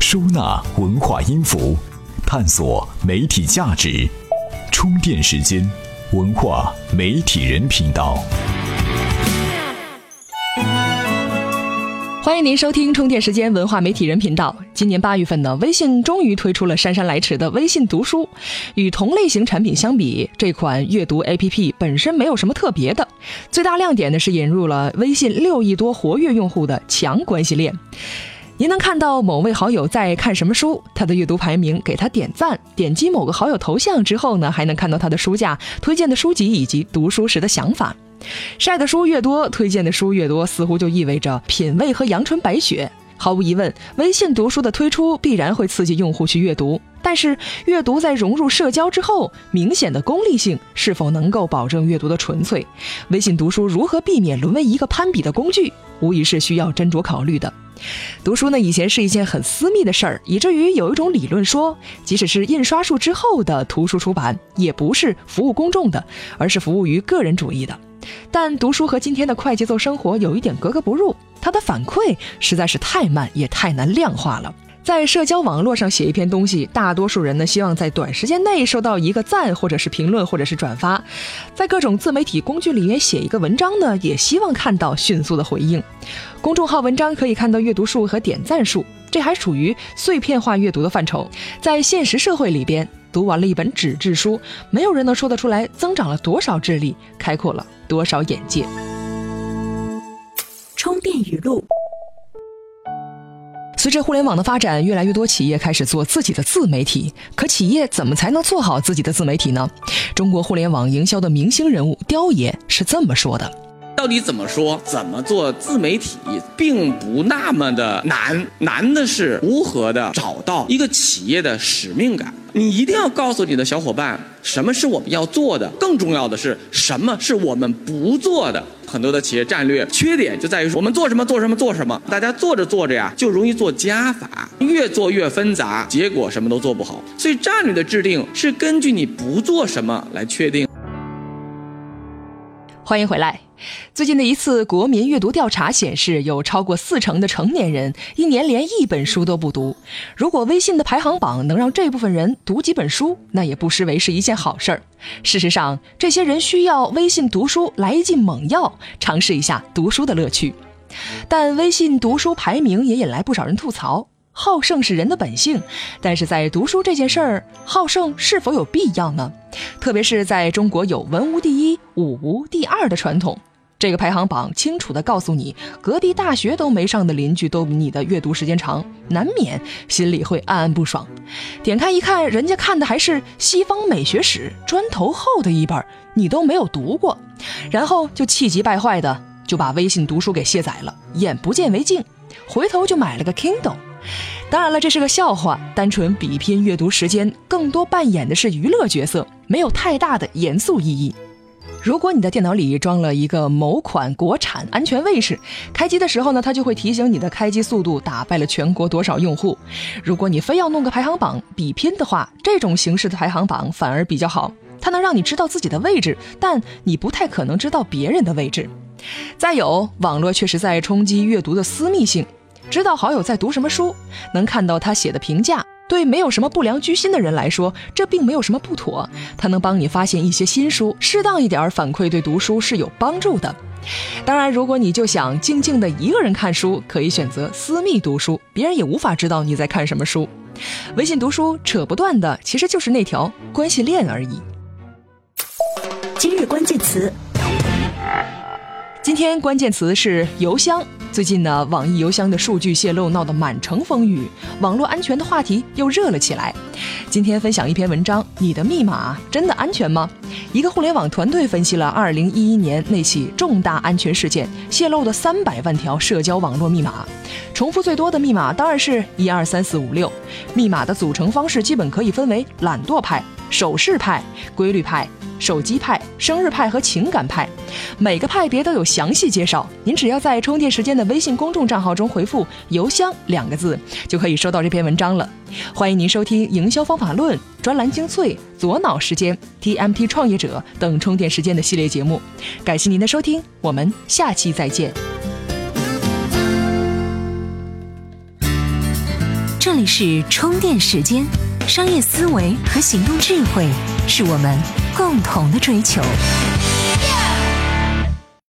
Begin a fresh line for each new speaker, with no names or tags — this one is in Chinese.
收纳文化音符，探索媒体价值。充电时间，文化媒体人频道。
欢迎您收听充电时间文化媒体人频道。今年八月份呢，微信终于推出了姗姗来迟的微信读书。与同类型产品相比，这款阅读 APP 本身没有什么特别的。最大亮点呢是引入了微信六亿多活跃用户的强关系链。您能看到某位好友在看什么书，他的阅读排名，给他点赞。点击某个好友头像之后呢，还能看到他的书架、推荐的书籍以及读书时的想法。晒的书越多，推荐的书越多，似乎就意味着品味和阳春白雪。毫无疑问，微信读书的推出必然会刺激用户去阅读。但是，阅读在融入社交之后，明显的功利性是否能够保证阅读的纯粹？微信读书如何避免沦为一个攀比的工具，无疑是需要斟酌考虑的。读书呢，以前是一件很私密的事儿，以至于有一种理论说，即使是印刷术之后的图书出版，也不是服务公众的，而是服务于个人主义的。但读书和今天的快节奏生活有一点格格不入，它的反馈实在是太慢，也太难量化了。在社交网络上写一篇东西，大多数人呢希望在短时间内收到一个赞，或者是评论，或者是转发；在各种自媒体工具里面写一个文章呢，也希望看到迅速的回应。公众号文章可以看到阅读数和点赞数，这还属于碎片化阅读的范畴。在现实社会里边，读完了一本纸质书，没有人能说得出来增长了多少智力，开阔了多少眼界。
充电语录。
随着互联网的发展，越来越多企业开始做自己的自媒体。可企业怎么才能做好自己的自媒体呢？中国互联网营销的明星人物刁爷是这么说的：“
到底怎么说？怎么做自媒体，并不那么的难，难的是如何的找到一个企业的使命感。”你一定要告诉你的小伙伴，什么是我们要做的，更重要的是什么是我们不做的。很多的企业战略缺点就在于，我们做什么做什么做什么，大家做着做着呀，就容易做加法，越做越纷杂，结果什么都做不好。所以战略的制定是根据你不做什么来确定。
欢迎回来。最近的一次国民阅读调查显示，有超过四成的成年人一年连一本书都不读。如果微信的排行榜能让这部分人读几本书，那也不失为是一件好事儿。事实上，这些人需要微信读书来一剂猛药，尝试一下读书的乐趣。但微信读书排名也引来不少人吐槽。好胜是人的本性，但是在读书这件事儿，好胜是否有必要呢？特别是在中国有文无第一、武无第二的传统，这个排行榜清楚地告诉你，隔壁大学都没上的邻居都比你的阅读时间长，难免心里会暗暗不爽。点开一看，人家看的还是西方美学史砖头厚的一本，你都没有读过，然后就气急败坏的就把微信读书给卸载了，眼不见为净，回头就买了个 Kindle。当然了，这是个笑话。单纯比拼阅读时间，更多扮演的是娱乐角色，没有太大的严肃意义。如果你的电脑里装了一个某款国产安全卫士，开机的时候呢，它就会提醒你的开机速度打败了全国多少用户。如果你非要弄个排行榜比拼的话，这种形式的排行榜反而比较好，它能让你知道自己的位置，但你不太可能知道别人的位置。再有，网络确实在冲击阅读的私密性。知道好友在读什么书，能看到他写的评价，对没有什么不良居心的人来说，这并没有什么不妥。他能帮你发现一些新书，适当一点反馈对读书是有帮助的。当然，如果你就想静静的一个人看书，可以选择私密读书，别人也无法知道你在看什么书。微信读书扯不断的，其实就是那条关系链而已。
今日关键词，
今天关键词是邮箱。最近呢，网易邮箱的数据泄露闹得满城风雨，网络安全的话题又热了起来。今天分享一篇文章：你的密码真的安全吗？一个互联网团队分析了2011年那起重大安全事件泄露的300万条社交网络密码，重复最多的密码当然是一二三四五六。密码的组成方式基本可以分为懒惰派、手势派、规律派。手机派、生日派和情感派，每个派别都有详细介绍。您只要在充电时间的微信公众账号中回复“邮箱”两个字，就可以收到这篇文章了。欢迎您收听《营销方法论》专栏精粹、左脑时间、TMT 创业者等充电时间的系列节目。感谢您的收听，我们下期再见。
这里是充电时间，商业思维和行动智慧是我们共同的追求。